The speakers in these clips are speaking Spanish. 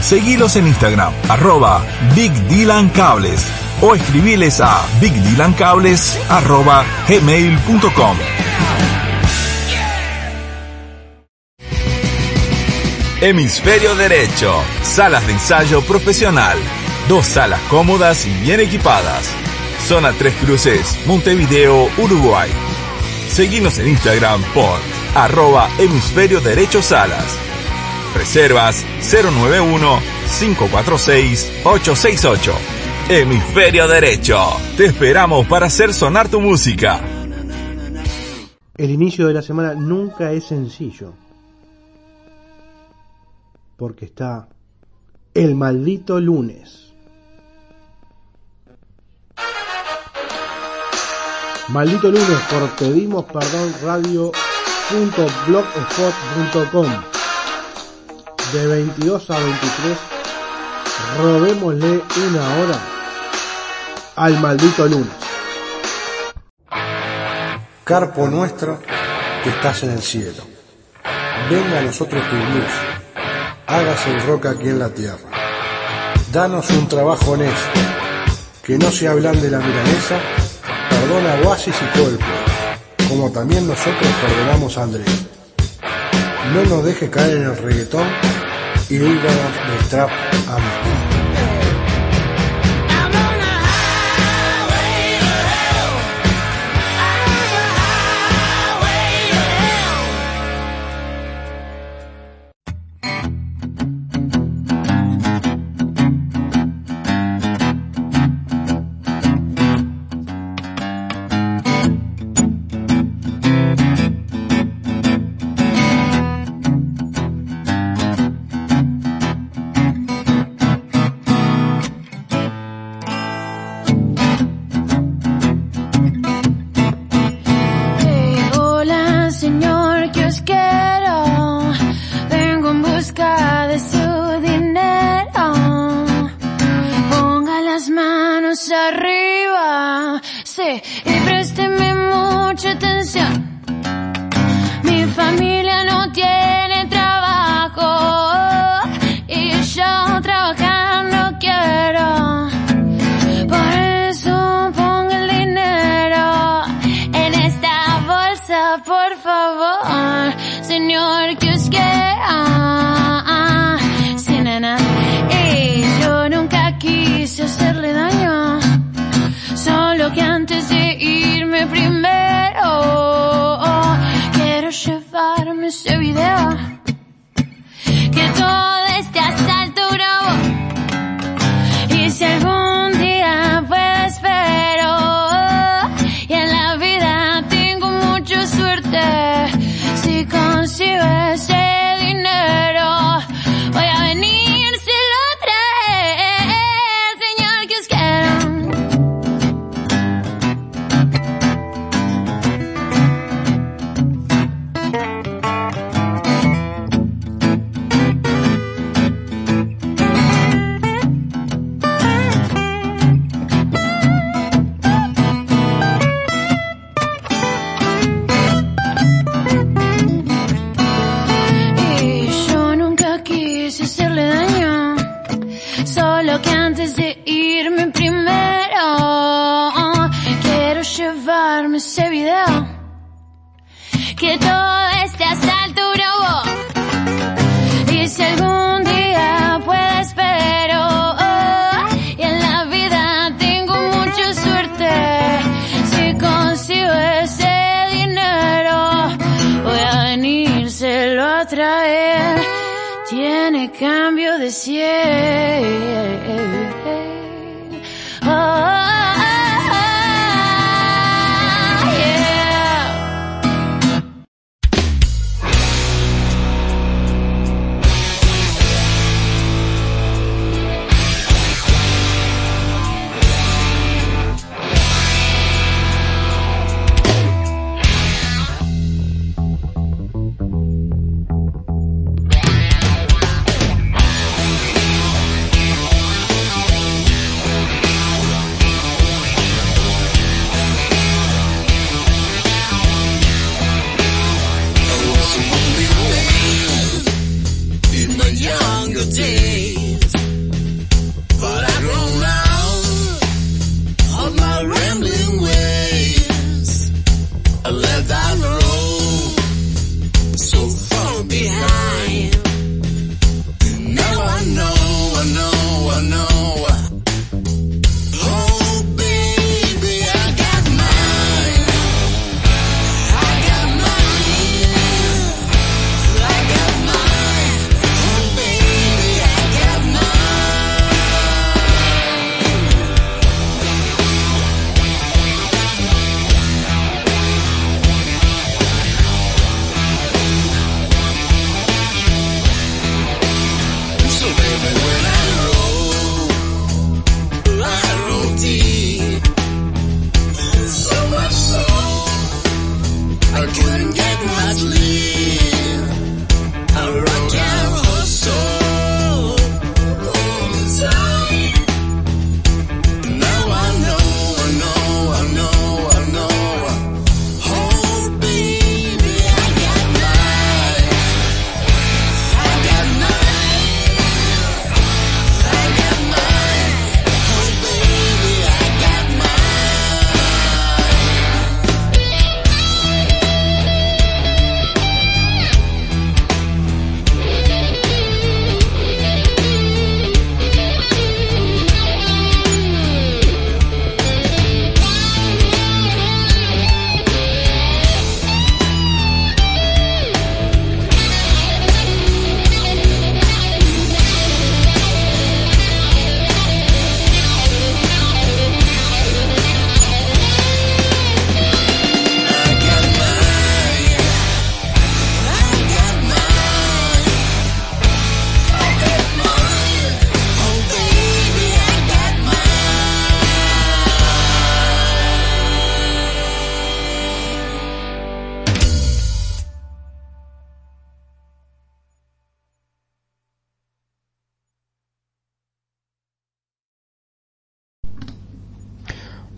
Seguilos en Instagram, arroba Big Dylan Cables o escribiles a bigdylancables arroba gmail.com. Hemisferio Derecho, salas de ensayo profesional, dos salas cómodas y bien equipadas. Zona Tres Cruces, Montevideo, Uruguay. Seguimos en Instagram por arroba hemisferio derecho salas. Reservas 091-546-868. Hemisferio Derecho. Te esperamos para hacer sonar tu música. El inicio de la semana nunca es sencillo. Porque está el maldito lunes. Maldito lunes por pedimos perdón radio.blogspot.com de 22 a 23 robémosle una hora al maldito lunes. Carpo nuestro que estás en el cielo. Venga a nosotros tu luz. Hágase el roca aquí en la tierra. Danos un trabajo honesto. Que no se hablan de la milanesa perdona Oasis y Coldplay, como también nosotros perdonamos a Andrés. No nos deje caer en el reggaetón y díganos de trap a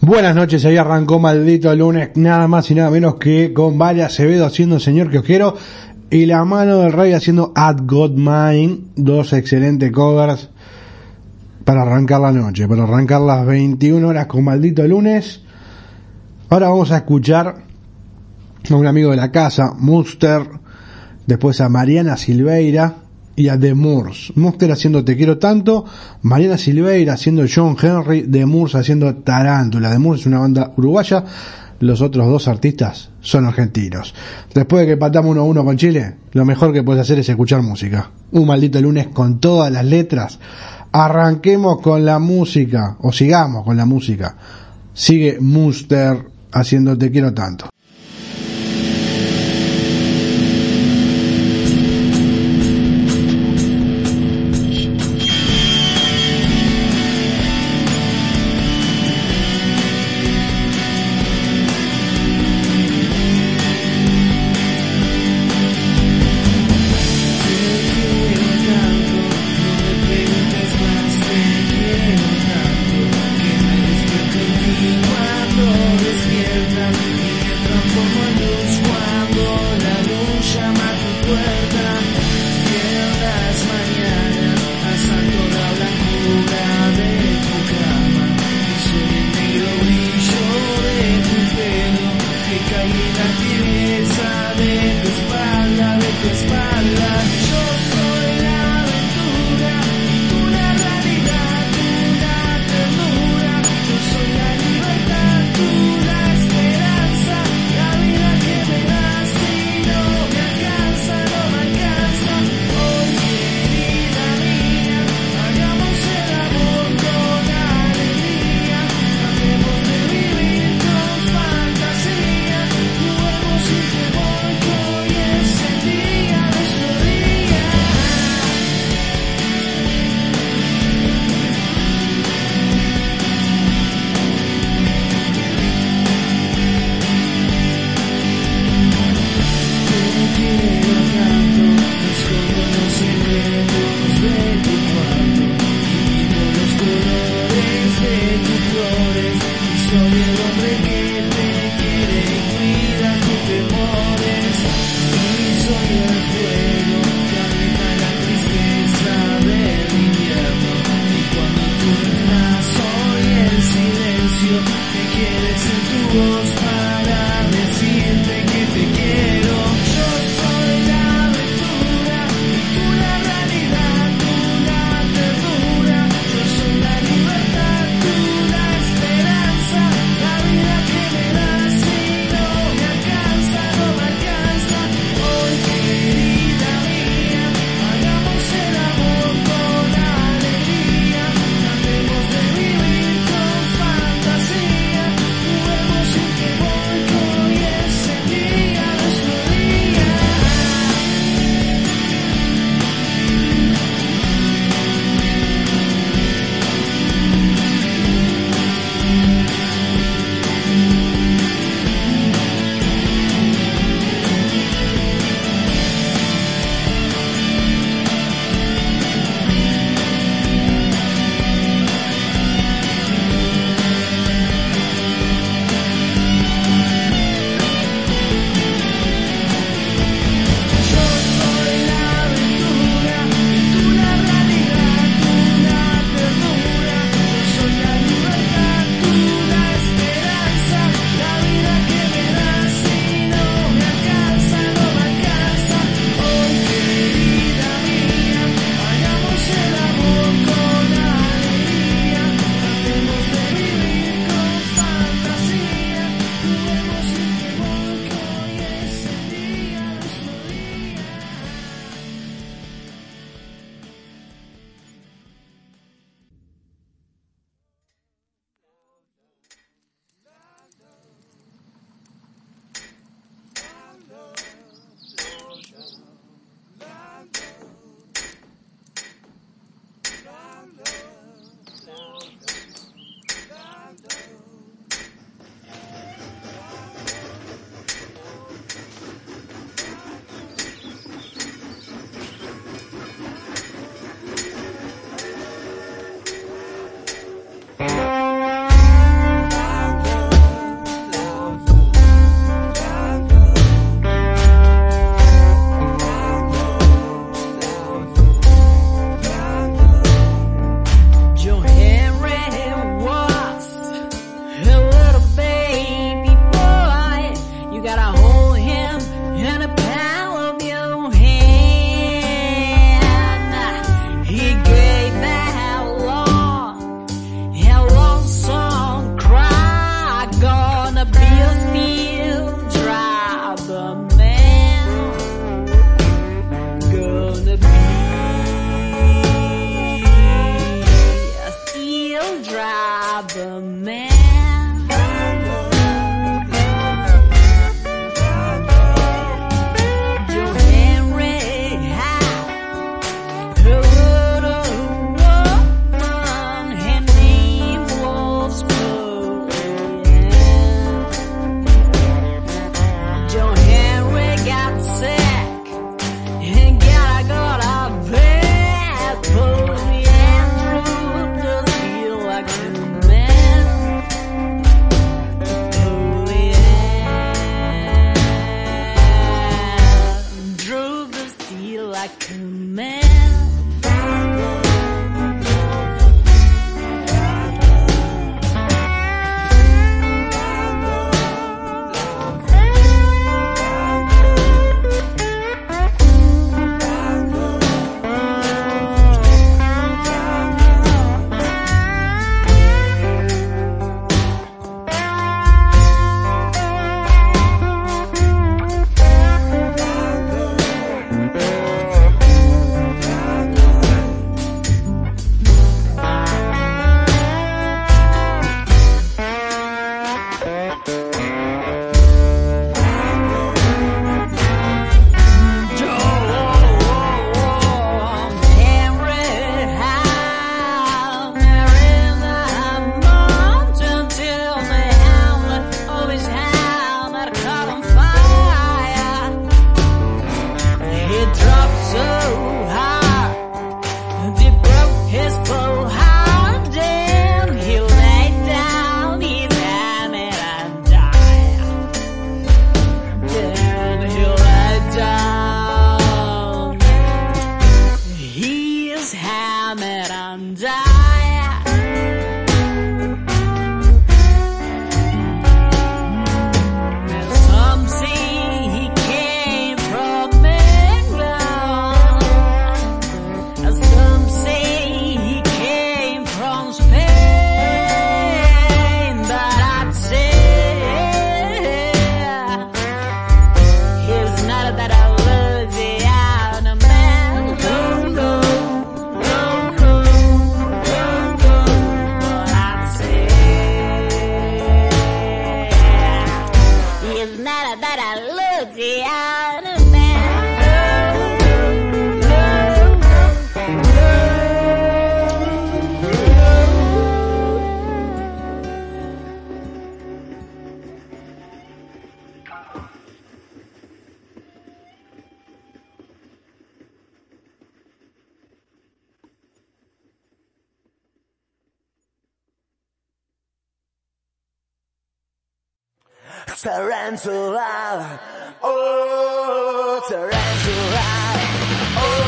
Buenas noches, ahí arrancó maldito lunes, nada más y nada menos que con Vale Acevedo haciendo Señor quiero y la mano del rey haciendo At God Mine, dos excelentes covers para arrancar la noche, para arrancar las 21 horas con maldito lunes. Ahora vamos a escuchar a un amigo de la casa, Muster, después a Mariana Silveira y a The Moors. Muster haciendo Te quiero tanto, Mariana Silveira haciendo John Henry, The Moors haciendo Tarántula. The Moors es una banda uruguaya, los otros dos artistas son argentinos. Después de que empatamos 1 a 1 con Chile, lo mejor que puedes hacer es escuchar música. Un maldito lunes con todas las letras. Arranquemos con la música, o sigamos con la música. Sigue Muster haciendo Te quiero tanto. I can. Tarantula, oh, tarantula, oh,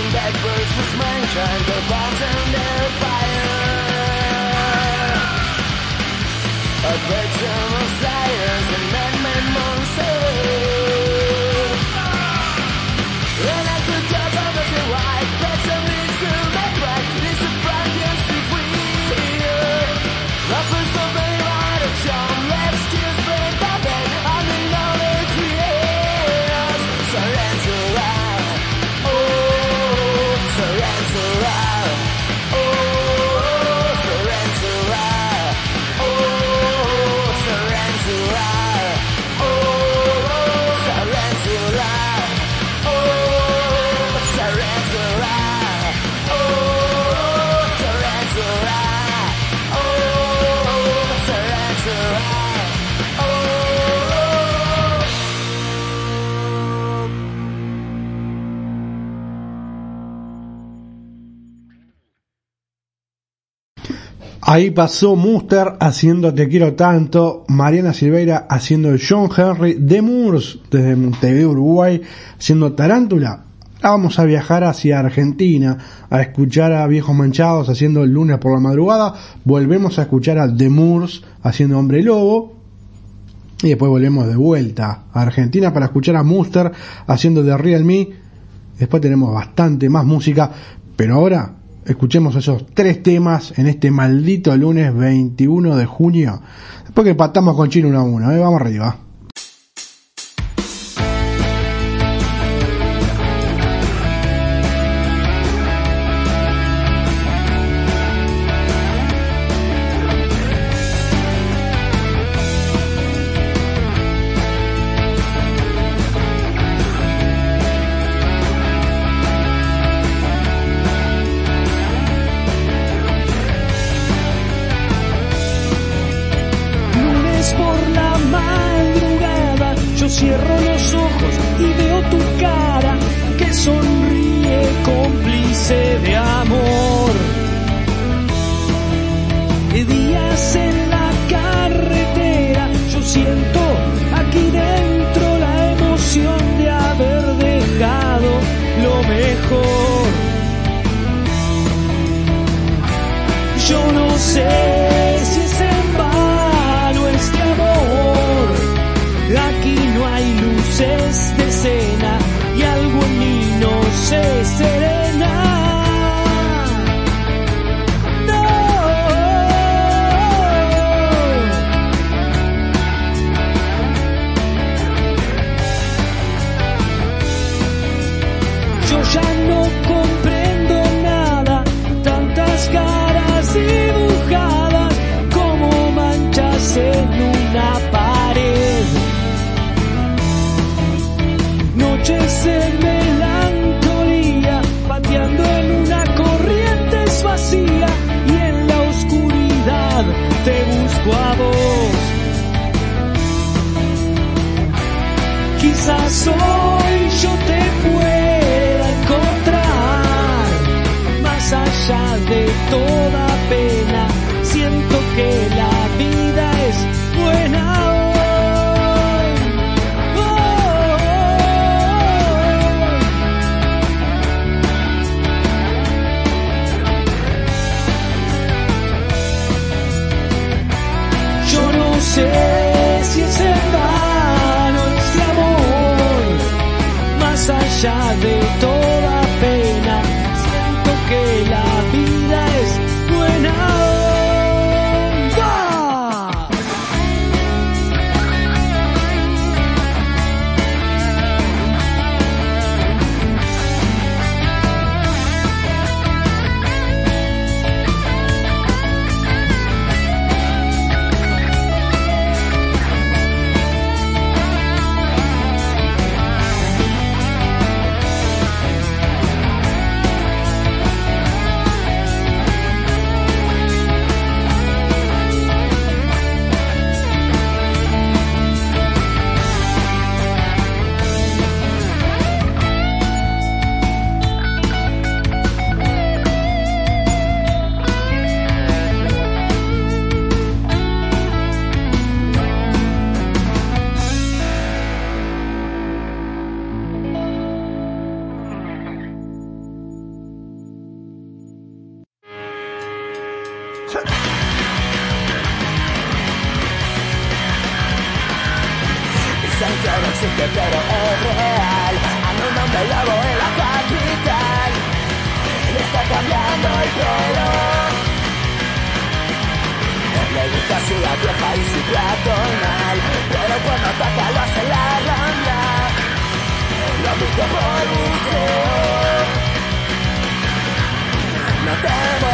Fighting back versus mankind, the bombs and their fire. Ahí pasó Muster haciendo Te quiero tanto, Mariana Silveira haciendo John Henry, de Moors desde Montevideo, Uruguay, haciendo Tarántula. Ahora vamos a viajar hacia Argentina a escuchar a Viejos Manchados haciendo el lunes por la madrugada. Volvemos a escuchar a The Moors haciendo Hombre Lobo. Y después volvemos de vuelta a Argentina para escuchar a Muster haciendo The Real Me. Después tenemos bastante más música. Pero ahora escuchemos esos tres temas en este maldito lunes 21 de junio. Después que patamos con Chino uno a uno. ¿eh? Vamos arriba. de toda pena. Siento que la peatonal Pero cuando toca lo hace la rambla Lo visto por museo No temo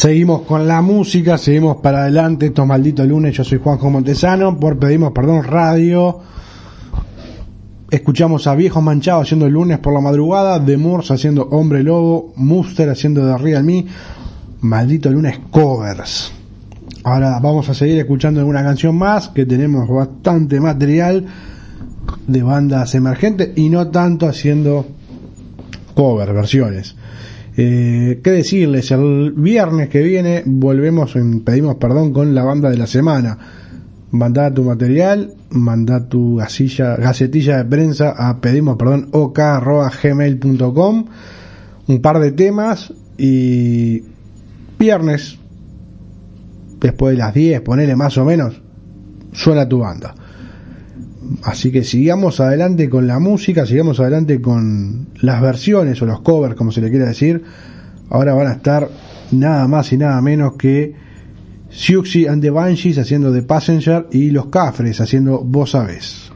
Seguimos con la música, seguimos para adelante estos malditos lunes. Yo soy Juanjo Montesano, por pedimos perdón radio. Escuchamos a Viejos Manchados haciendo el lunes por la madrugada, The Moors haciendo Hombre Lobo, Muster haciendo The Real Me, maldito lunes covers. Ahora vamos a seguir escuchando alguna canción más, que tenemos bastante material de bandas emergentes y no tanto haciendo cover, versiones. Eh, ¿Qué decirles? El viernes que viene volvemos en Pedimos Perdón con la banda de la semana. Mandá tu material, mandá tu gasilla, gacetilla de prensa a pedimos perdón ok@gmail.com un par de temas y viernes después de las 10, ponele más o menos, suena tu banda. Así que sigamos adelante con la música, sigamos adelante con las versiones o los covers, como se le quiera decir. Ahora van a estar nada más y nada menos que Siuxi and the Banshees haciendo The Passenger y Los Cafres haciendo Vos Sabés.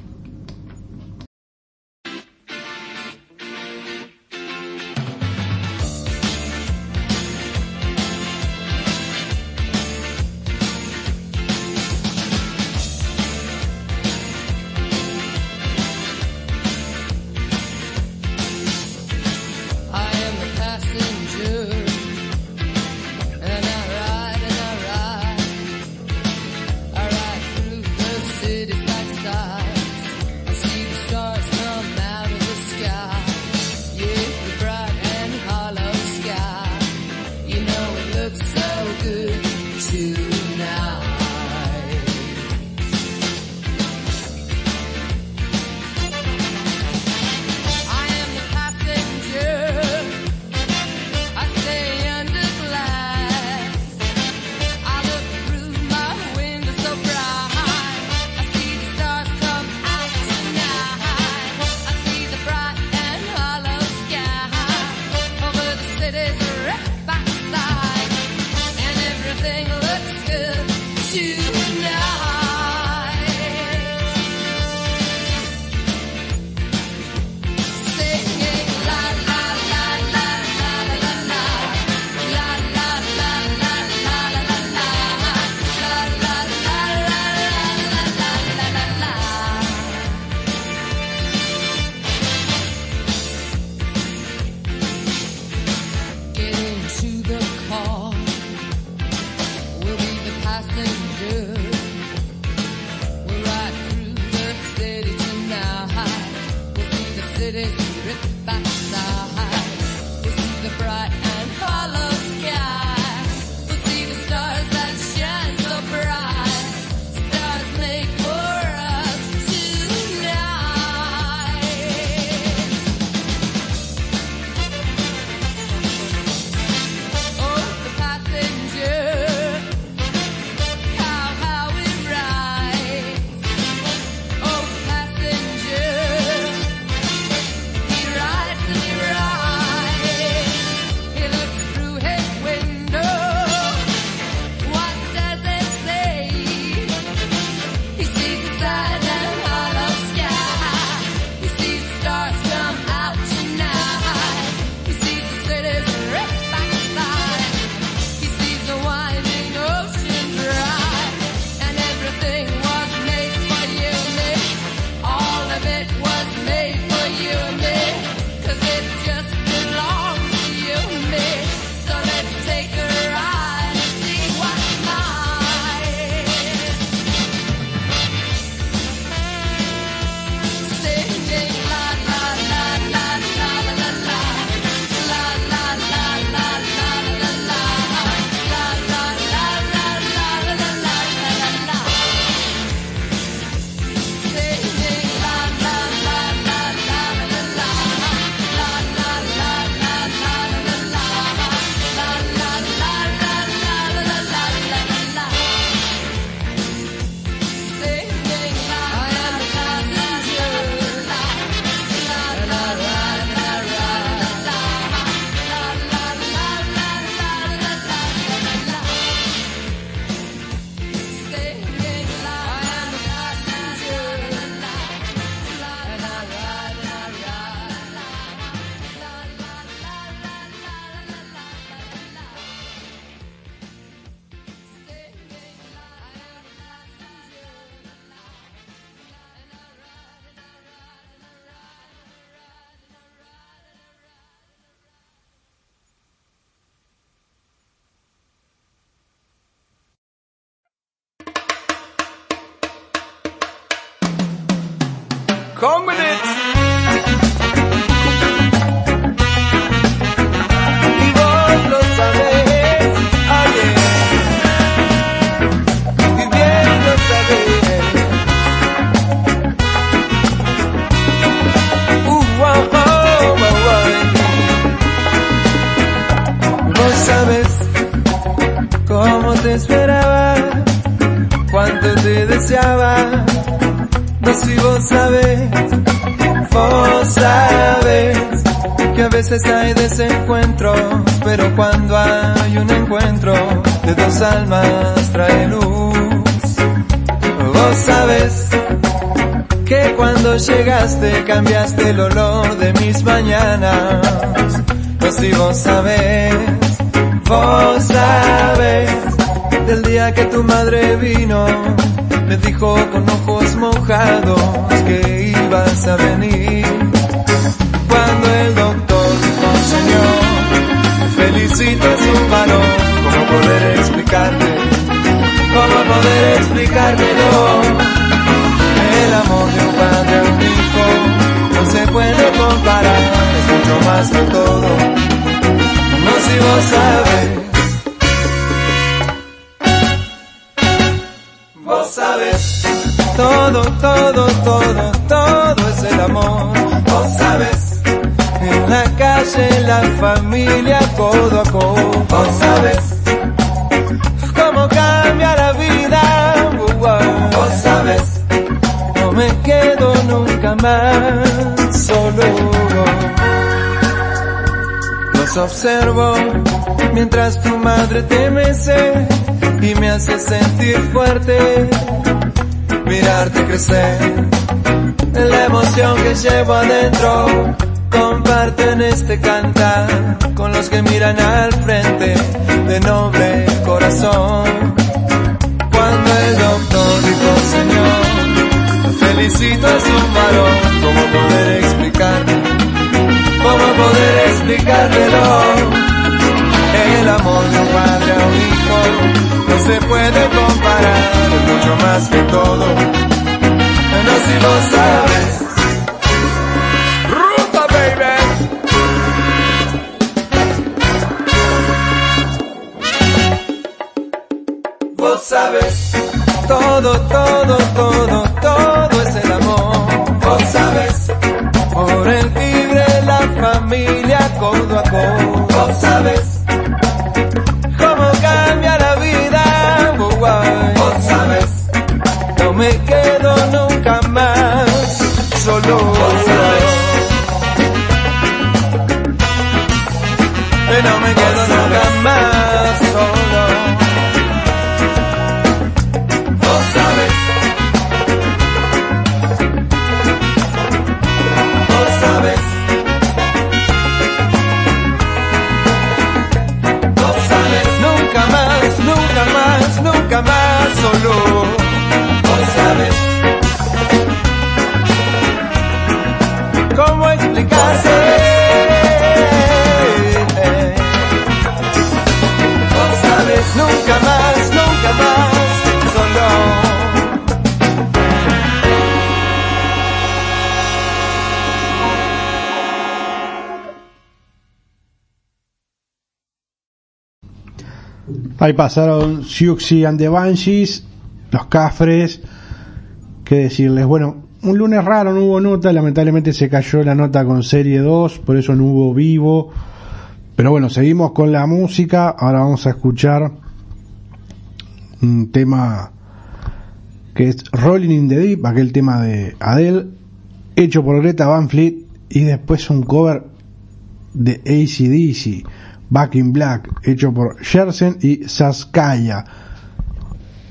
Cuánto te deseaba. No si vos sabés, vos sabés que a veces hay desencuentros, pero cuando hay un encuentro de dos almas trae luz. Vos sabés que cuando llegaste cambiaste el olor de mis mañanas. No si vos sabés, vos sabés del día que tu madre vino, me dijo con ojos mojados que ibas a venir. Cuando el doctor dijo, señor, felicito es un varón, ¿cómo poder explicarte? ¿Cómo poder explicártelo? El amor de un padre a un hijo no se puede comparar, es mucho más que todo. No si vos sabes. Todo, todo, todo, todo es el amor. Vos sabes. En la calle, en la familia, codo a codo. Vos sabes. Cómo cambia la vida. Vos sabes. No me quedo nunca más solo. Los observo mientras tu madre te mece y me hace sentir fuerte. Mirarte crecer, la emoción que llevo adentro. Comparten este cantar con los que miran al frente de noble corazón. Cuando el doctor dijo, Señor, felicito a su varón, ¿cómo poder explicarte? ¿Cómo poder explicártelo? Mucho más que todo. No si lo sabes. Ruta, baby. Vos sabes todo, todo, Ahí pasaron Siuxi and the Banshees, los Cafres. ¿Qué decirles? Bueno, un lunes raro, no hubo nota. Lamentablemente se cayó la nota con Serie 2, por eso no hubo vivo. Pero bueno, seguimos con la música. Ahora vamos a escuchar un tema que es Rolling in the Deep, aquel tema de Adele, hecho por Greta Van Fleet. Y después un cover de ACDC. Back in Black, hecho por Jersen y Saskaya.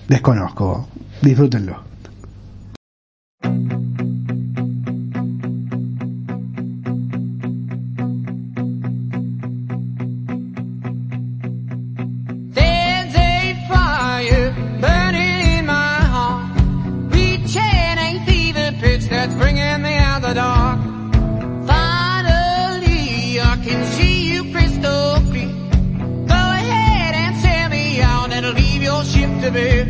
Desconozco. Disfrútenlo. to bed.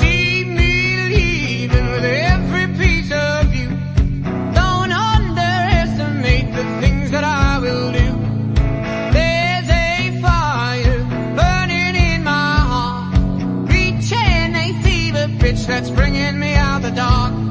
See me leaving with every piece of you. Don't underestimate the things that I will do. There's a fire burning in my heart. Reaching a fever pitch that's bringing me out the dark.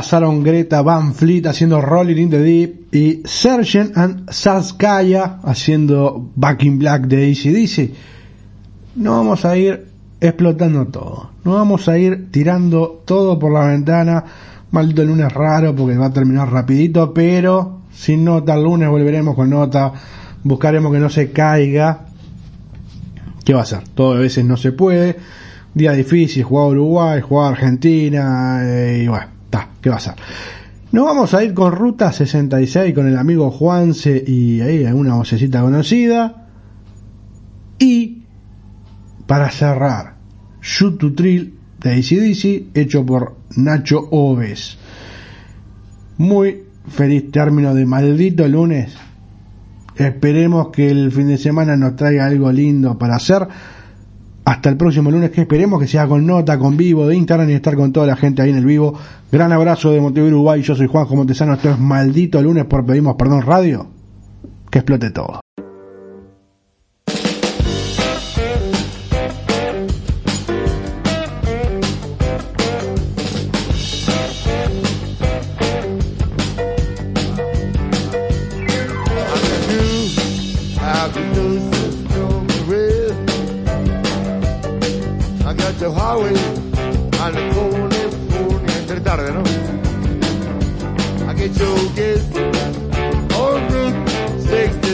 Pasaron Greta Van Fleet haciendo Rolling in the Deep y Sergeant and Saskaya haciendo Back in Black de ACDC. No vamos a ir explotando todo. No vamos a ir tirando todo por la ventana. Maldito lunes raro porque va a terminar rapidito, pero sin nota el lunes volveremos con nota. Buscaremos que no se caiga. ¿Qué va a ser? Todo a veces no se puede. Día difícil, jugar Uruguay, jugar Argentina, eh, y bueno, ¿qué va a ser? Nos vamos a ir con Ruta 66 con el amigo Juanse y ahí una vocecita conocida. Y para cerrar, Shoot to Thrill de ACDC, hecho por Nacho Oves. Muy feliz término de maldito lunes. Esperemos que el fin de semana nos traiga algo lindo para hacer. Hasta el próximo lunes, que esperemos que sea con nota, con vivo de Instagram y estar con toda la gente ahí en el vivo. Gran abrazo de Montevideo, Uruguay. Yo soy Juanjo Montesano. Esto es maldito lunes por Pedimos Perdón Radio. Que explote todo.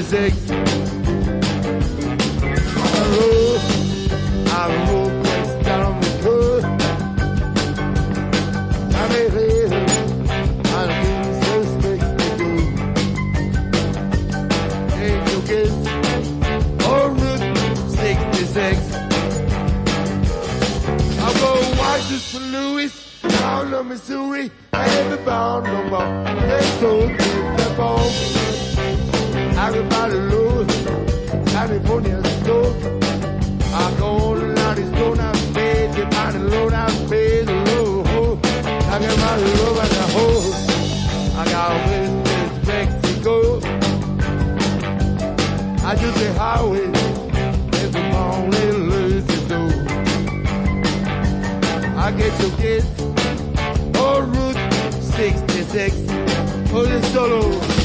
66. On the road, I road west down the coast. I may live on the 66 Take your kiss on Route 66. I'll go west to St. Louis, down to Missouri, and bound no more. Let's go to the ball. Everybody knows California's slow. I go to Arizona, the money low, pay the low. I get my love at the hole. I got West Mexico. I just the highway loses door. I get kids on Route 66 for the solo.